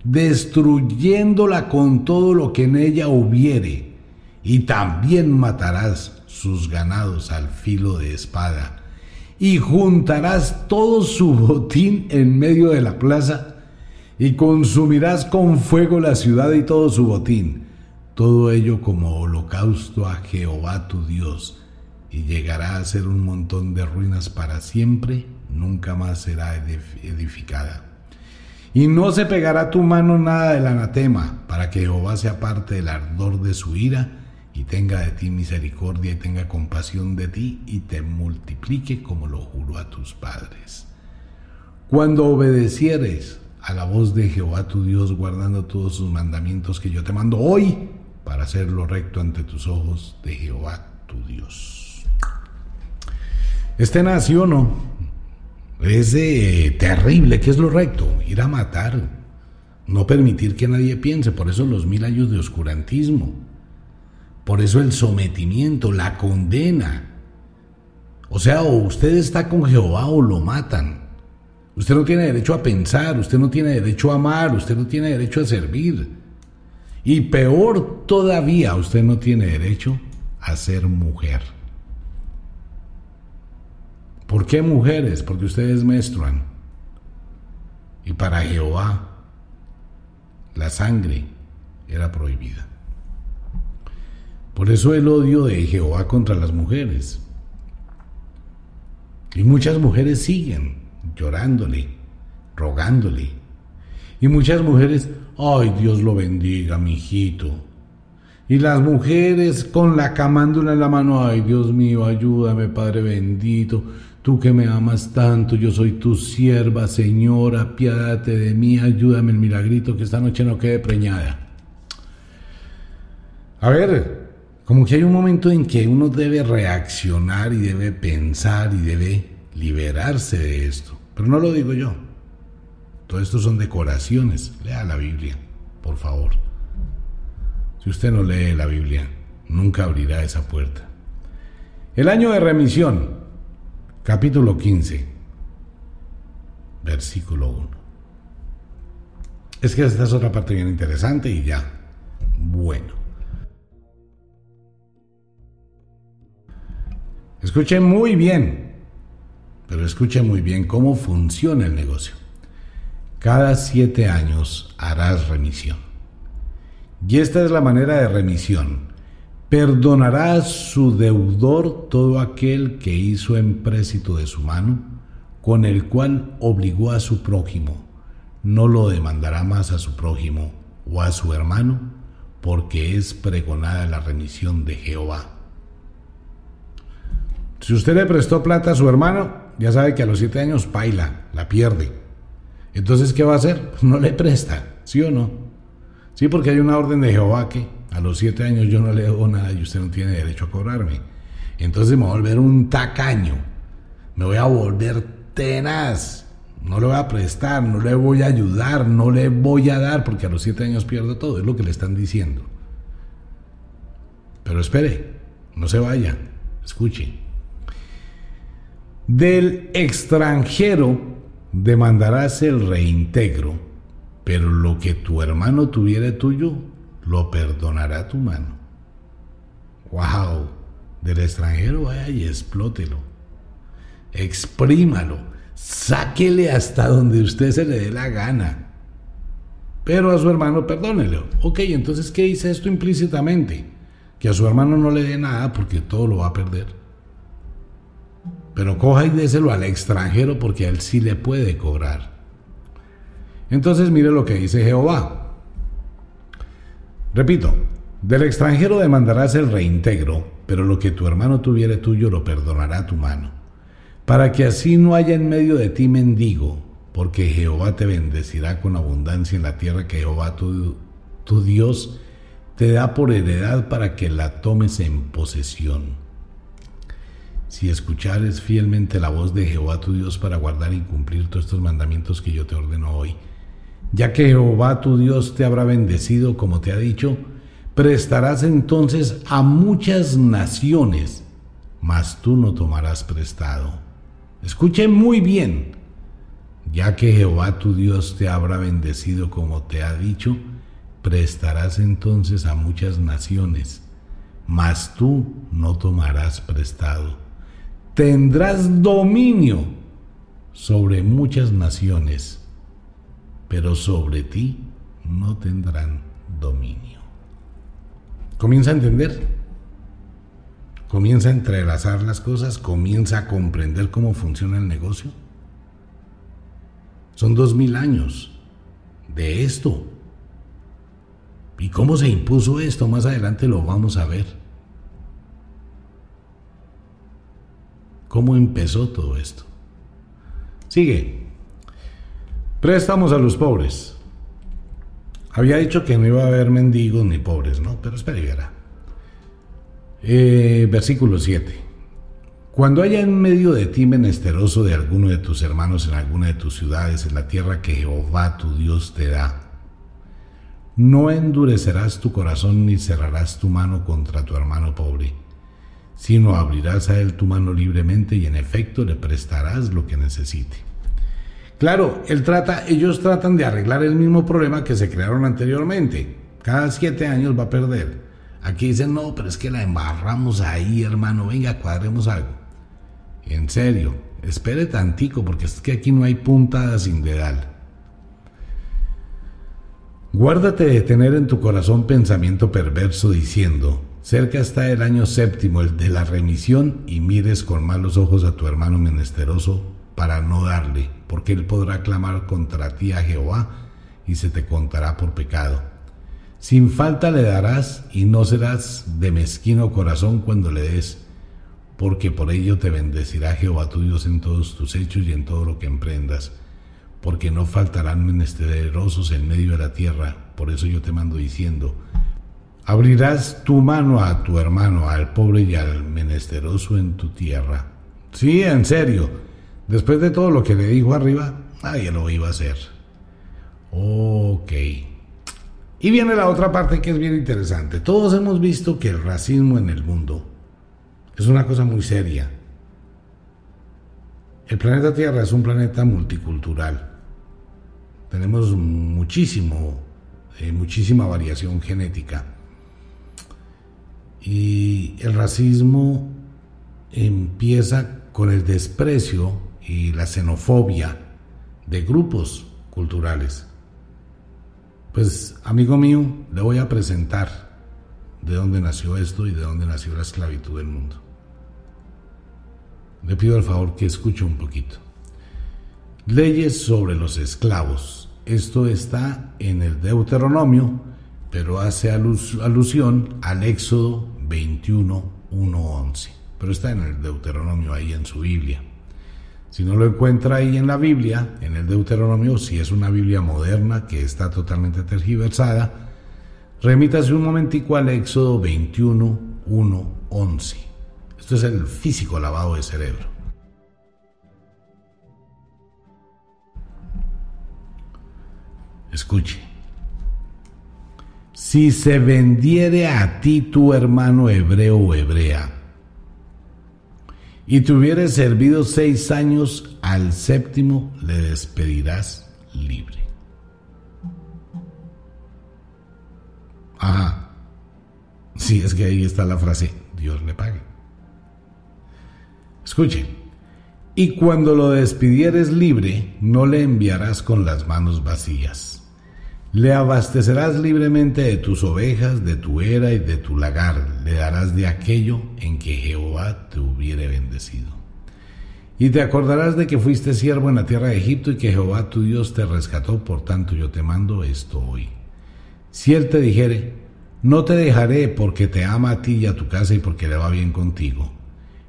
destruyéndola con todo lo que en ella hubiere y también matarás sus ganados al filo de espada, y juntarás todo su botín en medio de la plaza, y consumirás con fuego la ciudad y todo su botín, todo ello como holocausto a Jehová tu Dios, y llegará a ser un montón de ruinas para siempre, nunca más será edificada. Y no se pegará tu mano nada del anatema, para que Jehová se aparte del ardor de su ira, y tenga de ti misericordia y tenga compasión de ti y te multiplique como lo juró a tus padres. Cuando obedecieres a la voz de Jehová tu Dios, guardando todos sus mandamientos que yo te mando hoy, para hacer lo recto ante tus ojos de Jehová tu Dios. Este nació, ¿no? Es eh, terrible, ¿qué es lo recto? Ir a matar, no permitir que nadie piense, por eso los mil años de oscurantismo por eso el sometimiento, la condena. O sea, o usted está con Jehová o lo matan. Usted no tiene derecho a pensar, usted no tiene derecho a amar, usted no tiene derecho a servir. Y peor todavía, usted no tiene derecho a ser mujer. ¿Por qué mujeres? Porque ustedes menstruan. Y para Jehová la sangre era prohibida. Por eso el odio de Jehová contra las mujeres. Y muchas mujeres siguen llorándole, rogándole. Y muchas mujeres, ay, Dios lo bendiga, mi hijito. Y las mujeres con la camándula en la mano, ay, Dios mío, ayúdame, Padre bendito. Tú que me amas tanto, yo soy tu sierva, Señora, piádate de mí, ayúdame el milagrito que esta noche no quede preñada. A ver, como que hay un momento en que uno debe reaccionar y debe pensar y debe liberarse de esto. Pero no lo digo yo. Todo esto son decoraciones. Lea la Biblia, por favor. Si usted no lee la Biblia, nunca abrirá esa puerta. El año de remisión, capítulo 15, versículo 1. Es que esta es otra parte bien interesante y ya. Bueno. Escuche muy bien, pero escuche muy bien cómo funciona el negocio. Cada siete años harás remisión. Y esta es la manera de remisión. Perdonará su deudor todo aquel que hizo empréstito de su mano, con el cual obligó a su prójimo. No lo demandará más a su prójimo o a su hermano, porque es pregonada la remisión de Jehová. Si usted le prestó plata a su hermano, ya sabe que a los siete años baila, la pierde. Entonces, ¿qué va a hacer? No le presta, ¿sí o no? Sí, porque hay una orden de Jehová que a los siete años yo no le debo nada y usted no tiene derecho a cobrarme. Entonces me voy a volver un tacaño, me voy a volver tenaz, no le voy a prestar, no le voy a ayudar, no le voy a dar porque a los siete años pierdo todo, es lo que le están diciendo. Pero espere, no se vaya, escuche. Del extranjero demandarás el reintegro, pero lo que tu hermano tuviera tuyo, lo perdonará tu mano. ¡Wow! Del extranjero vaya y explótelo. Exprímalo. Sáquele hasta donde usted se le dé la gana. Pero a su hermano perdónelo. Ok, entonces, ¿qué dice esto implícitamente? Que a su hermano no le dé nada porque todo lo va a perder. Pero coja y déselo al extranjero porque a él sí le puede cobrar. Entonces mire lo que dice Jehová. Repito, del extranjero demandarás el reintegro, pero lo que tu hermano tuviere tuyo lo perdonará tu mano. Para que así no haya en medio de ti mendigo, porque Jehová te bendecirá con abundancia en la tierra que Jehová tu, tu Dios te da por heredad para que la tomes en posesión si escuchares fielmente la voz de Jehová tu Dios para guardar y cumplir todos estos mandamientos que yo te ordeno hoy. Ya que Jehová tu Dios te habrá bendecido, como te ha dicho, prestarás entonces a muchas naciones, mas tú no tomarás prestado. Escuche muy bien, ya que Jehová tu Dios te habrá bendecido, como te ha dicho, prestarás entonces a muchas naciones, mas tú no tomarás prestado tendrás dominio sobre muchas naciones, pero sobre ti no tendrán dominio. Comienza a entender, comienza a entrelazar las cosas, comienza a comprender cómo funciona el negocio. Son dos mil años de esto. ¿Y cómo se impuso esto? Más adelante lo vamos a ver. ¿Cómo empezó todo esto? Sigue. Préstamos a los pobres. Había dicho que no iba a haber mendigos ni pobres, ¿no? Pero espera y verá. Eh, versículo 7. Cuando haya en medio de ti menesteroso de alguno de tus hermanos en alguna de tus ciudades, en la tierra que Jehová tu Dios te da, no endurecerás tu corazón ni cerrarás tu mano contra tu hermano pobre sino abrirás a él tu mano libremente y en efecto le prestarás lo que necesite. Claro, trata, ellos tratan de arreglar el mismo problema que se crearon anteriormente. Cada siete años va a perder. Aquí dicen, no, pero es que la embarramos ahí, hermano, venga, cuadremos algo. En serio, espere tantico, porque es que aquí no hay puntada sin dedal. Guárdate de tener en tu corazón pensamiento perverso diciendo, Cerca está el año séptimo, el de la remisión, y mires con malos ojos a tu hermano menesteroso para no darle, porque él podrá clamar contra ti a Jehová y se te contará por pecado. Sin falta le darás y no serás de mezquino corazón cuando le des, porque por ello te bendecirá Jehová tu Dios en todos tus hechos y en todo lo que emprendas, porque no faltarán menesterosos en medio de la tierra, por eso yo te mando diciendo, Abrirás tu mano a tu hermano, al pobre y al menesteroso en tu tierra. Sí, en serio. Después de todo lo que le dijo arriba, nadie lo iba a hacer. Ok. Y viene la otra parte que es bien interesante. Todos hemos visto que el racismo en el mundo es una cosa muy seria. El planeta Tierra es un planeta multicultural. Tenemos muchísimo, eh, muchísima variación genética. Y el racismo empieza con el desprecio y la xenofobia de grupos culturales. Pues, amigo mío, le voy a presentar de dónde nació esto y de dónde nació la esclavitud del mundo. Le pido el favor que escuche un poquito. Leyes sobre los esclavos. Esto está en el Deuteronomio, pero hace alusión al Éxodo 21, 1, 11. Pero está en el Deuteronomio ahí en su Biblia. Si no lo encuentra ahí en la Biblia, en el Deuteronomio, si es una Biblia moderna que está totalmente tergiversada, remítase un momentico al Éxodo 21, 1, 11. Esto es el físico lavado de cerebro. Escuche. Si se vendiere a ti tu hermano hebreo o hebrea, y te hubieres servido seis años, al séptimo le despedirás libre. Ajá. Sí, es que ahí está la frase, Dios le pague. Escuche, y cuando lo despidieres libre, no le enviarás con las manos vacías le abastecerás libremente de tus ovejas, de tu era y de tu lagar, le darás de aquello en que Jehová te hubiere bendecido. Y te acordarás de que fuiste siervo en la tierra de Egipto y que Jehová tu Dios te rescató, por tanto yo te mando esto hoy. Si él te dijere, no te dejaré porque te ama a ti y a tu casa y porque le va bien contigo,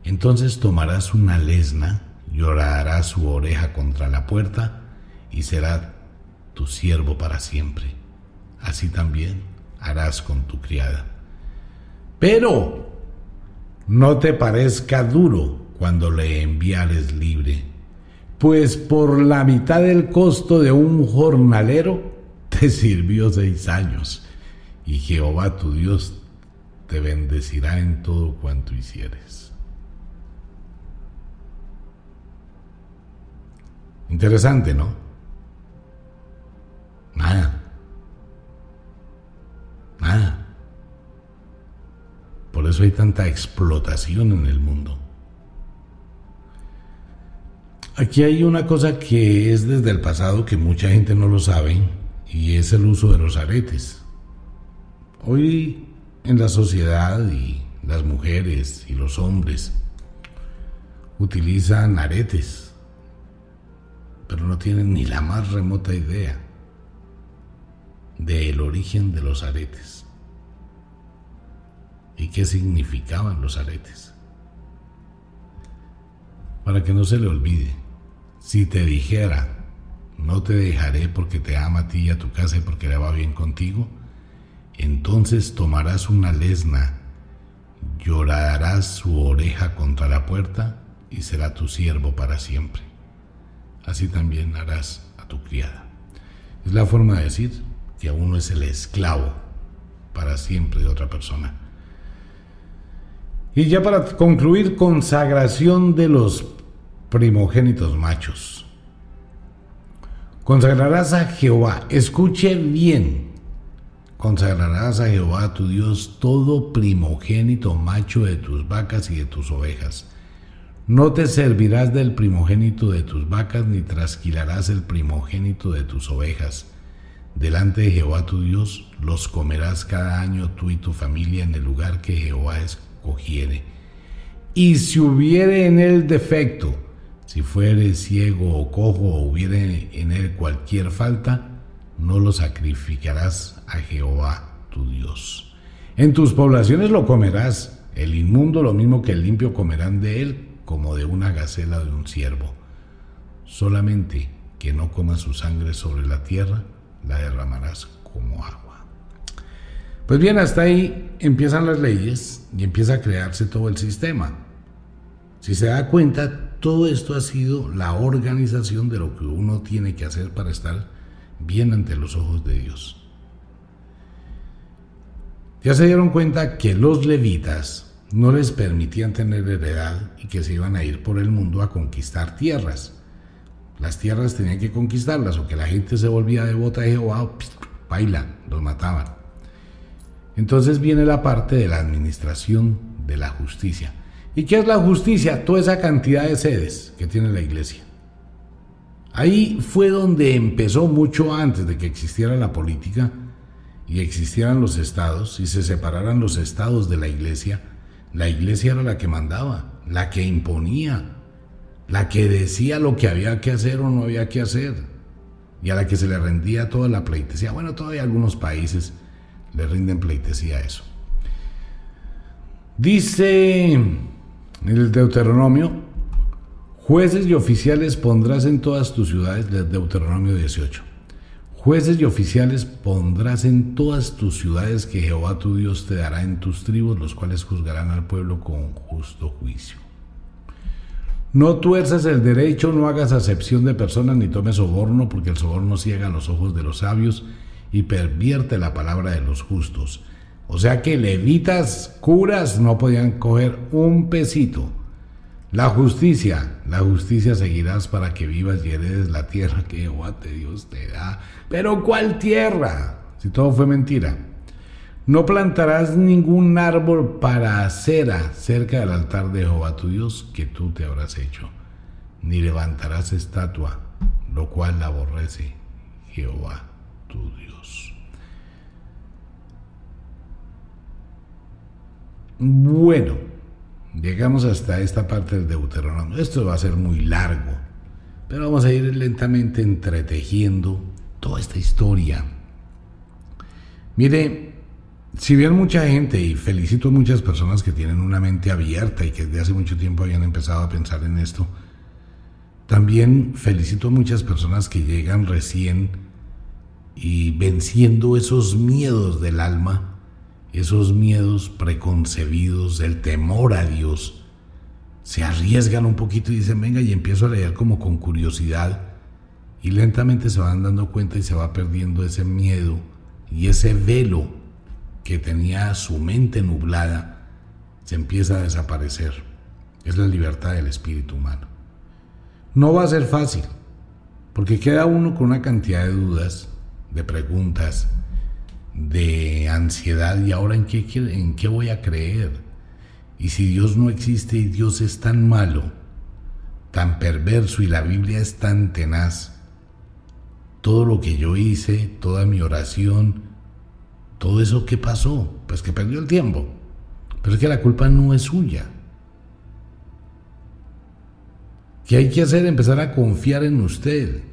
entonces tomarás una lesna, llorarás su oreja contra la puerta y será tu siervo para siempre. Así también harás con tu criada. Pero no te parezca duro cuando le enviares libre, pues por la mitad del costo de un jornalero te sirvió seis años, y Jehová tu Dios te bendecirá en todo cuanto hicieres. Interesante, ¿no? Eso hay tanta explotación en el mundo. Aquí hay una cosa que es desde el pasado que mucha gente no lo sabe y es el uso de los aretes. Hoy en la sociedad y las mujeres y los hombres utilizan aretes, pero no tienen ni la más remota idea del origen de los aretes y qué significaban los aretes. Para que no se le olvide, si te dijera, no te dejaré porque te ama a ti y a tu casa y porque le va bien contigo, entonces tomarás una lesna, llorarás su oreja contra la puerta y será tu siervo para siempre. Así también harás a tu criada. Es la forma de decir, que uno es el esclavo para siempre de otra persona. Y ya para concluir, consagración de los primogénitos machos. Consagrarás a Jehová, escuche bien, consagrarás a Jehová tu Dios todo primogénito macho de tus vacas y de tus ovejas. No te servirás del primogénito de tus vacas, ni trasquilarás el primogénito de tus ovejas Delante de Jehová tu Dios los comerás cada año tú y tu familia en el lugar que Jehová Y si hubiere en él defecto, si fuere ciego o cojo o hubiere en él cualquier falta, no lo sacrificarás a Jehová tu Dios. En tus poblaciones lo comerás, el inmundo lo mismo que el limpio comerán de él, como de una gacela de un ciervo. Solamente que no coma su sangre sobre la tierra, la derramarás como agua. Pues bien, hasta ahí empiezan las leyes y empieza a crearse todo el sistema. Si se da cuenta, todo esto ha sido la organización de lo que uno tiene que hacer para estar bien ante los ojos de Dios. Ya se dieron cuenta que los levitas no les permitían tener heredad y que se iban a ir por el mundo a conquistar tierras. Las tierras tenían que conquistarlas o que la gente se volvía devota de Jehová, baila, los mataban. Entonces viene la parte de la administración de la justicia. ¿Y qué es la justicia? Toda esa cantidad de sedes que tiene la iglesia. Ahí fue donde empezó mucho antes de que existiera la política y existieran los estados y se separaran los estados de la iglesia. La iglesia era la que mandaba, la que imponía, la que decía lo que había que hacer o no había que hacer y a la que se le rendía toda la pleitesía. Bueno, todavía algunos países le rinden pleitesía a eso. Dice el Deuteronomio, jueces y oficiales pondrás en todas tus ciudades, Deuteronomio 18. Jueces y oficiales pondrás en todas tus ciudades que Jehová tu Dios te dará en tus tribus, los cuales juzgarán al pueblo con justo juicio. No tuerzas el derecho, no hagas acepción de personas ni tomes soborno, porque el soborno ciega los ojos de los sabios y pervierte la palabra de los justos. O sea que levitas, curas, no podían coger un pesito. La justicia, la justicia seguirás para que vivas y heredes la tierra que Jehová te Dios te da. Pero ¿cuál tierra? Si todo fue mentira. No plantarás ningún árbol para acera cerca del altar de Jehová tu Dios que tú te habrás hecho, ni levantarás estatua, lo cual la aborrece Jehová tu Dios. Bueno, llegamos hasta esta parte del Deuteronomio. Esto va a ser muy largo, pero vamos a ir lentamente entretejiendo toda esta historia. Mire, si bien mucha gente, y felicito a muchas personas que tienen una mente abierta y que desde hace mucho tiempo habían empezado a pensar en esto, también felicito a muchas personas que llegan recién y venciendo esos miedos del alma, esos miedos preconcebidos, el temor a Dios, se arriesgan un poquito y dicen, venga, y empiezo a leer como con curiosidad, y lentamente se van dando cuenta y se va perdiendo ese miedo y ese velo que tenía su mente nublada se empieza a desaparecer. Es la libertad del espíritu humano. No va a ser fácil, porque queda uno con una cantidad de dudas, de preguntas, de ansiedad y ahora en qué, en qué voy a creer. Y si Dios no existe y Dios es tan malo, tan perverso y la Biblia es tan tenaz, todo lo que yo hice, toda mi oración, todo eso que pasó, pues que perdió el tiempo. Pero es que la culpa no es suya. ¿Qué hay que hacer? Empezar a confiar en usted.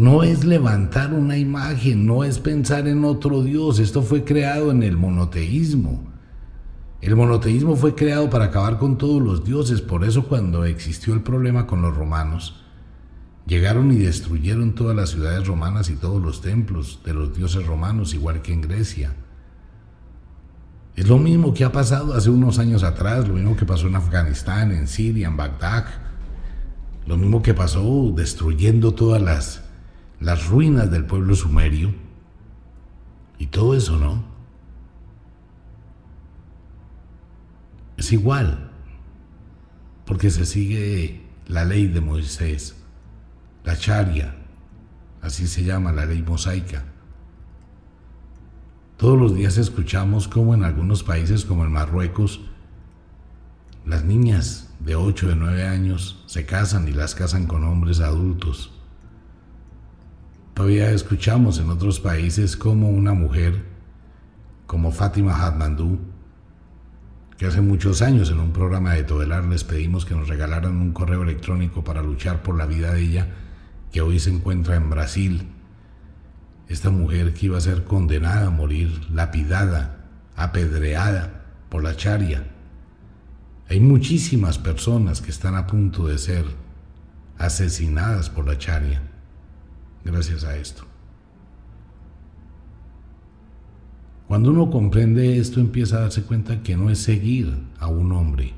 No es levantar una imagen, no es pensar en otro Dios. Esto fue creado en el monoteísmo. El monoteísmo fue creado para acabar con todos los dioses. Por eso cuando existió el problema con los romanos, Llegaron y destruyeron todas las ciudades romanas y todos los templos de los dioses romanos, igual que en Grecia. Es lo mismo que ha pasado hace unos años atrás, lo mismo que pasó en Afganistán, en Siria, en Bagdad, lo mismo que pasó destruyendo todas las, las ruinas del pueblo sumerio. Y todo eso, ¿no? Es igual, porque se sigue la ley de Moisés la charia, así se llama la ley mosaica. Todos los días escuchamos cómo en algunos países como en Marruecos, las niñas de 8 de 9 años se casan y las casan con hombres adultos. Todavía escuchamos en otros países como una mujer como Fátima Hadmandú, que hace muchos años en un programa de Todelar les pedimos que nos regalaran un correo electrónico para luchar por la vida de ella, que hoy se encuentra en Brasil. Esta mujer que iba a ser condenada a morir, lapidada, apedreada por la charia. Hay muchísimas personas que están a punto de ser asesinadas por la charia gracias a esto. Cuando uno comprende esto empieza a darse cuenta que no es seguir a un hombre,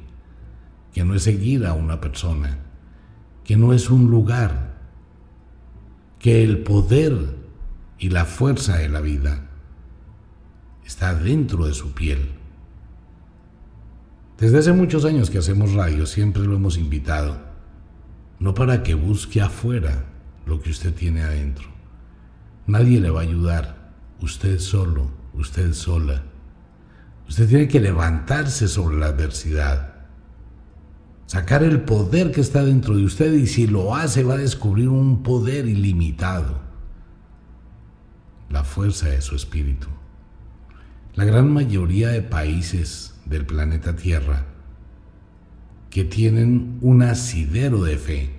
que no es seguir a una persona, que no es un lugar, que el poder y la fuerza de la vida está dentro de su piel. Desde hace muchos años que hacemos radio, siempre lo hemos invitado, no para que busque afuera lo que usted tiene adentro. Nadie le va a ayudar, usted solo, usted sola. Usted tiene que levantarse sobre la adversidad, sacar el poder que está dentro de usted y si lo hace va a descubrir un poder ilimitado, la fuerza de su espíritu. La gran mayoría de países del planeta Tierra que tienen un asidero de fe,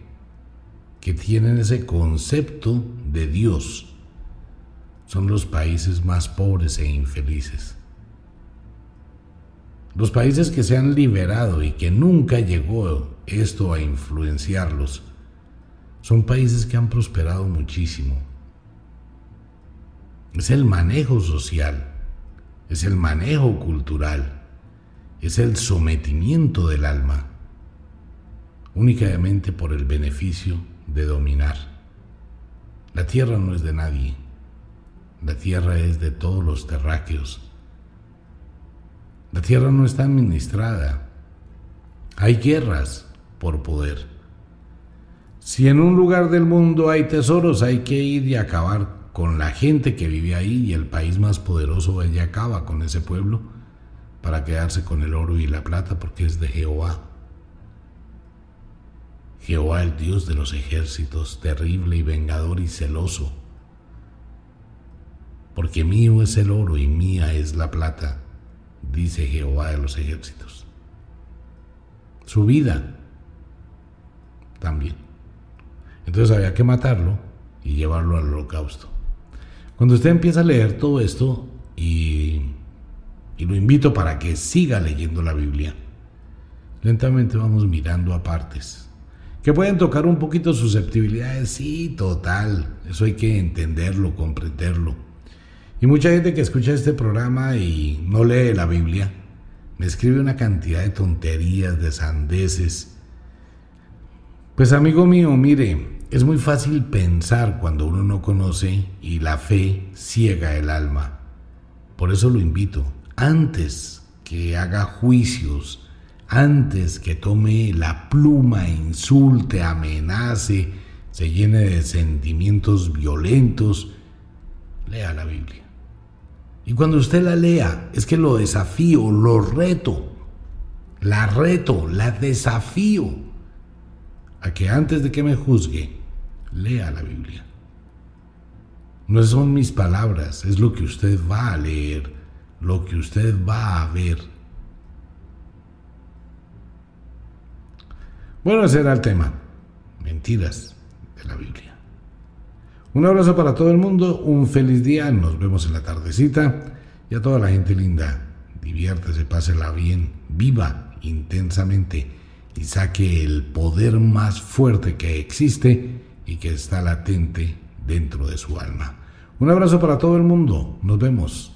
que tienen ese concepto de Dios, son los países más pobres e infelices. Los países que se han liberado y que nunca llegó esto a influenciarlos, son países que han prosperado muchísimo. Es el manejo social, es el manejo cultural, es el sometimiento del alma, únicamente por el beneficio de dominar. La tierra no es de nadie, la tierra es de todos los terráqueos. La tierra no está administrada. Hay guerras por poder. Si en un lugar del mundo hay tesoros, hay que ir y acabar con la gente que vive ahí y el país más poderoso allá acaba con ese pueblo para quedarse con el oro y la plata porque es de Jehová. Jehová el Dios de los ejércitos, terrible y vengador y celoso porque mío es el oro y mía es la plata, dice Jehová de los ejércitos. Su vida también. Entonces había que matarlo y llevarlo al holocausto. Cuando usted empieza a leer todo esto, y, y lo invito para que siga leyendo la Biblia, lentamente vamos mirando a partes. Que pueden tocar un poquito susceptibilidades, sí, total. Eso hay que entenderlo, comprenderlo y mucha gente que escucha este programa y no lee la Biblia, me escribe una cantidad de tonterías, de sandeces. Pues amigo mío, mire, es muy fácil pensar cuando uno no conoce y la fe ciega el alma. Por eso lo invito, antes que haga juicios, antes que tome la pluma, insulte, amenace, se llene de sentimientos violentos, lea la Biblia. Y cuando usted la lea, es que lo desafío, lo reto, la reto, la desafío a que antes de que me juzgue, lea la Biblia. No son mis palabras, es lo que usted va a leer, lo que usted va a ver. Bueno, ese era el tema. Mentiras de la Biblia. Un abrazo para todo el mundo, un feliz día, nos vemos en la tardecita y a toda la gente linda, diviértese, pásela bien, viva intensamente y saque el poder más fuerte que existe y que está latente dentro de su alma. Un abrazo para todo el mundo, nos vemos.